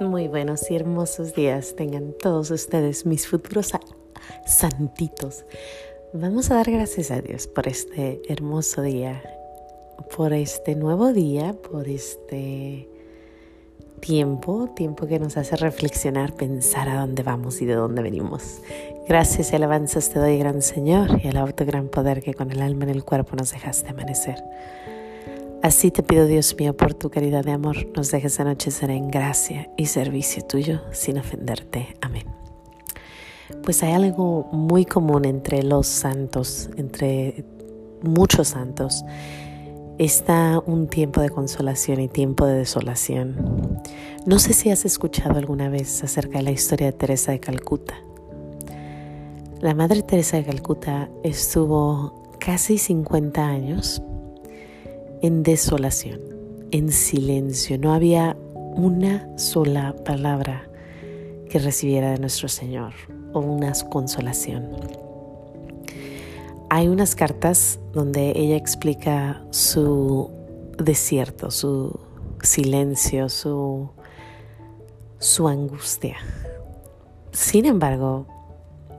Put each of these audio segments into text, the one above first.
Muy buenos y hermosos días tengan todos ustedes, mis futuros santitos. Vamos a dar gracias a Dios por este hermoso día, por este nuevo día, por este tiempo, tiempo que nos hace reflexionar, pensar a dónde vamos y de dónde venimos. Gracias y alabanzas te doy, gran Señor, y al auto gran poder que con el alma en el cuerpo nos dejaste amanecer. Así te pido, Dios mío, por tu caridad de amor, nos dejes anochecer en gracia y servicio tuyo sin ofenderte. Amén. Pues hay algo muy común entre los santos, entre muchos santos. Está un tiempo de consolación y tiempo de desolación. No sé si has escuchado alguna vez acerca de la historia de Teresa de Calcuta. La Madre Teresa de Calcuta estuvo casi 50 años en desolación, en silencio. No había una sola palabra que recibiera de nuestro Señor o una consolación. Hay unas cartas donde ella explica su desierto, su silencio, su, su angustia. Sin embargo,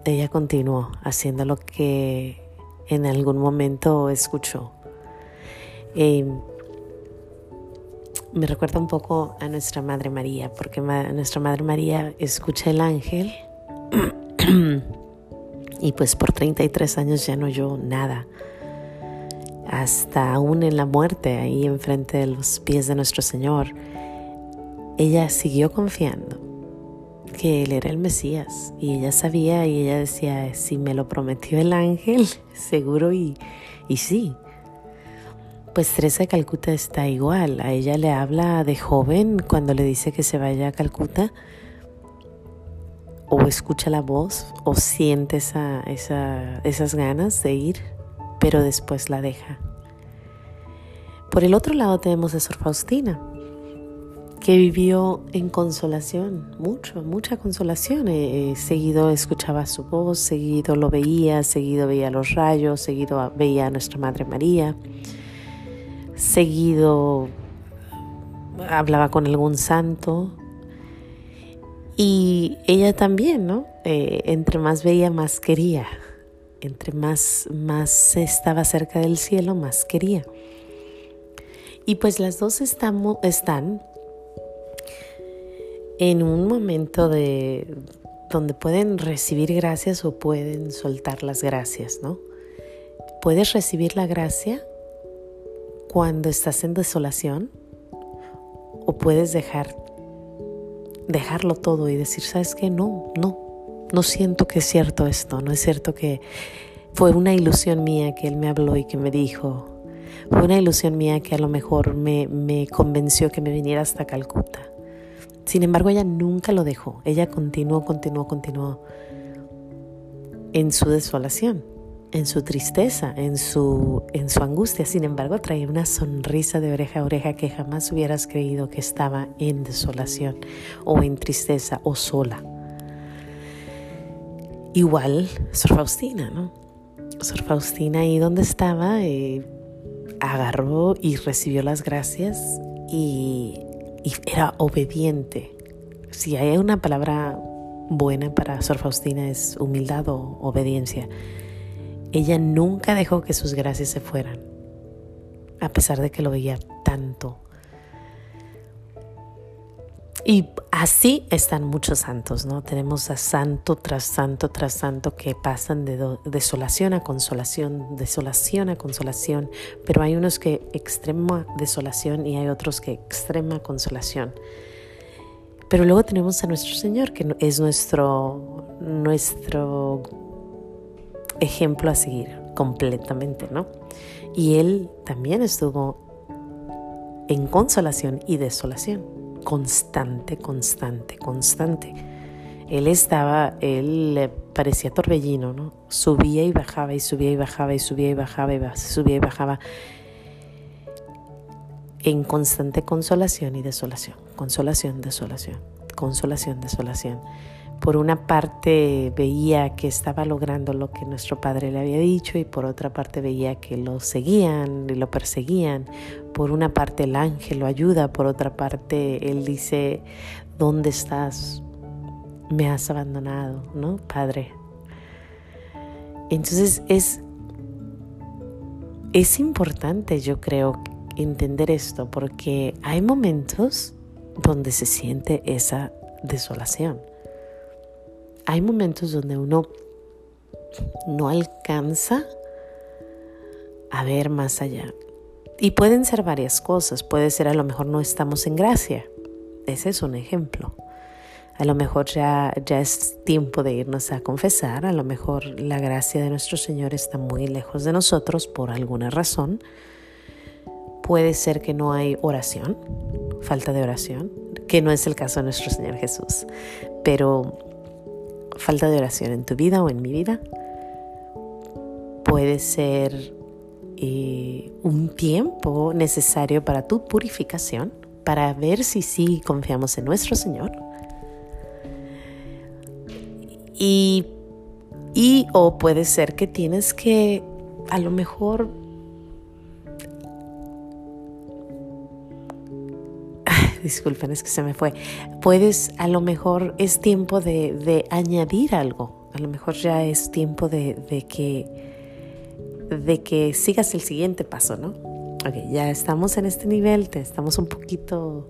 ella continuó haciendo lo que en algún momento escuchó eh, me recuerda un poco a nuestra Madre María, porque nuestra Madre María escucha el ángel y pues por 33 años ya no oyó nada. Hasta aún en la muerte, ahí enfrente de los pies de nuestro Señor, ella siguió confiando que Él era el Mesías y ella sabía y ella decía, si me lo prometió el ángel, seguro y, y sí. Pues Teresa de Calcuta está igual. A ella le habla de joven cuando le dice que se vaya a Calcuta. O escucha la voz o siente esa, esas ganas de ir, pero después la deja. Por el otro lado tenemos a Sor Faustina, que vivió en consolación, mucho, mucha consolación. Eh, eh, seguido escuchaba su voz, seguido lo veía, seguido veía los rayos, seguido veía a nuestra Madre María seguido hablaba con algún santo y ella también, ¿no? Eh, entre más veía, más quería. Entre más, más estaba cerca del cielo, más quería. Y pues las dos están en un momento de donde pueden recibir gracias o pueden soltar las gracias, ¿no? Puedes recibir la gracia cuando estás en desolación o puedes dejar dejarlo todo y decir, ¿sabes qué? No, no, no siento que es cierto esto, no es cierto que fue una ilusión mía que él me habló y que me dijo, fue una ilusión mía que a lo mejor me, me convenció que me viniera hasta Calcuta. Sin embargo, ella nunca lo dejó, ella continuó, continuó, continuó en su desolación en su tristeza, en su, en su angustia. Sin embargo, traía una sonrisa de oreja a oreja que jamás hubieras creído que estaba en desolación o en tristeza o sola. Igual Sor Faustina, ¿no? Sor Faustina ahí donde estaba eh, agarró y recibió las gracias y, y era obediente. Si hay una palabra buena para Sor Faustina es humildad o obediencia ella nunca dejó que sus gracias se fueran, a pesar de que lo veía tanto. Y así están muchos santos, ¿no? Tenemos a santo tras santo tras santo que pasan de desolación a consolación, desolación a consolación, pero hay unos que extrema desolación y hay otros que extrema consolación. Pero luego tenemos a nuestro Señor, que es nuestro, nuestro ejemplo a seguir completamente, ¿no? Y él también estuvo en consolación y desolación, constante, constante, constante. Él estaba, él parecía torbellino, ¿no? Subía y bajaba y subía y bajaba y subía y bajaba y subía y bajaba en constante consolación y desolación, consolación, desolación, consolación, desolación. Por una parte veía que estaba logrando lo que nuestro padre le había dicho y por otra parte veía que lo seguían y lo perseguían. Por una parte el ángel lo ayuda, por otra parte él dice, ¿dónde estás? Me has abandonado, ¿no? Padre. Entonces es, es importante, yo creo, entender esto porque hay momentos donde se siente esa desolación hay momentos donde uno no alcanza a ver más allá. Y pueden ser varias cosas. Puede ser a lo mejor no estamos en gracia. Ese es un ejemplo. A lo mejor ya, ya es tiempo de irnos a confesar. A lo mejor la gracia de nuestro Señor está muy lejos de nosotros por alguna razón. Puede ser que no hay oración, falta de oración, que no es el caso de nuestro Señor Jesús. Pero falta de oración en tu vida o en mi vida. Puede ser eh, un tiempo necesario para tu purificación, para ver si sí confiamos en nuestro Señor. Y, y o puede ser que tienes que a lo mejor disculpen, es que se me fue. Puedes, a lo mejor es tiempo de, añadir algo. A lo mejor ya es tiempo de, que, de que sigas el siguiente paso, ¿no? Ok, ya estamos en este nivel, estamos un poquito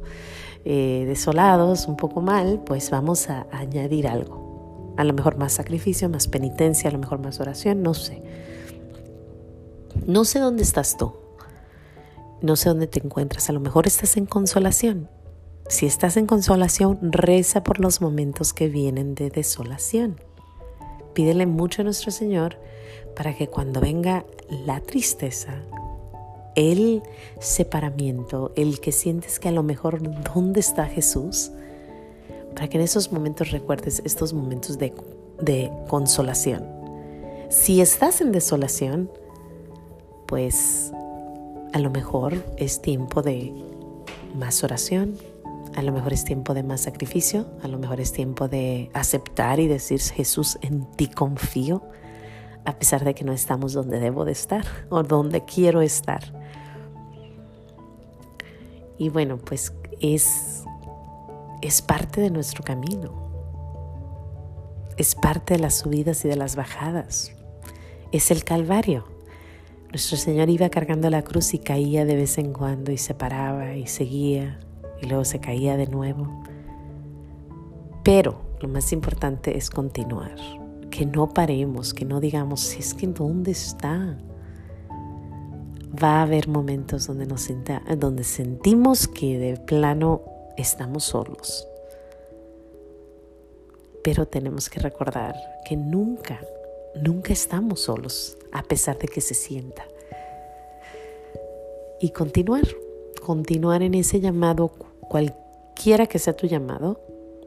eh, desolados, un poco mal, pues vamos a añadir algo. A lo mejor más sacrificio, más penitencia, a lo mejor más oración, no sé. No sé dónde estás tú. No sé dónde te encuentras. A lo mejor estás en consolación si estás en consolación, reza por los momentos que vienen de desolación. Pídele mucho a nuestro Señor para que cuando venga la tristeza, el separamiento, el que sientes que a lo mejor dónde está Jesús, para que en esos momentos recuerdes estos momentos de, de consolación. Si estás en desolación, pues a lo mejor es tiempo de más oración, a lo mejor es tiempo de más sacrificio, a lo mejor es tiempo de aceptar y decir, Jesús, en ti confío, a pesar de que no estamos donde debo de estar o donde quiero estar. Y bueno, pues es, es parte de nuestro camino. Es parte de las subidas y de las bajadas. Es el Calvario. Nuestro Señor iba cargando la cruz y caía de vez en cuando y se paraba y seguía y luego se caía de nuevo. Pero lo más importante es continuar, que no paremos, que no digamos, es que ¿dónde está? Va a haber momentos donde, nos donde sentimos que de plano estamos solos. Pero tenemos que recordar que nunca, nunca estamos solos, a pesar de que se sienta. Y continuar, continuar en ese llamado cualquiera que sea tu llamado,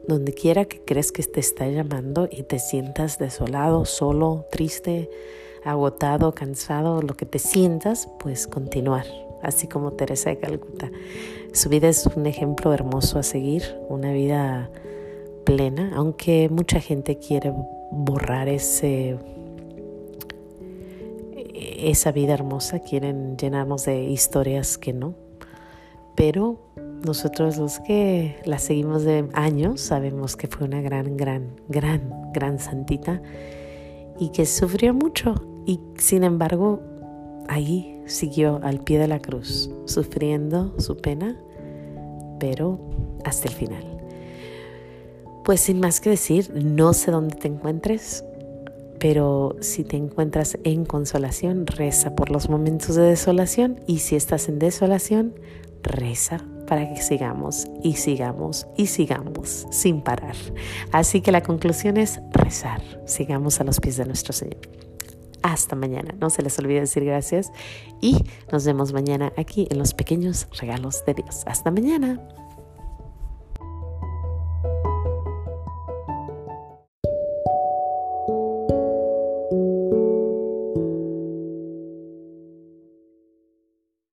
donde quiera que crees que te está llamando y te sientas desolado, solo, triste, agotado, cansado, lo que te sientas, pues continuar, así como Teresa de Calcuta. Su vida es un ejemplo hermoso a seguir, una vida plena, aunque mucha gente quiere borrar ese esa vida hermosa, quieren llenarnos de historias que no, pero nosotros los que la seguimos de años sabemos que fue una gran, gran, gran, gran santita y que sufrió mucho y sin embargo ahí siguió al pie de la cruz, sufriendo su pena, pero hasta el final. Pues sin más que decir, no sé dónde te encuentres, pero si te encuentras en consolación, reza por los momentos de desolación y si estás en desolación, reza para que sigamos y sigamos y sigamos sin parar. Así que la conclusión es rezar. Sigamos a los pies de nuestro Señor. Hasta mañana. No se les olvide decir gracias y nos vemos mañana aquí en los pequeños regalos de Dios. Hasta mañana.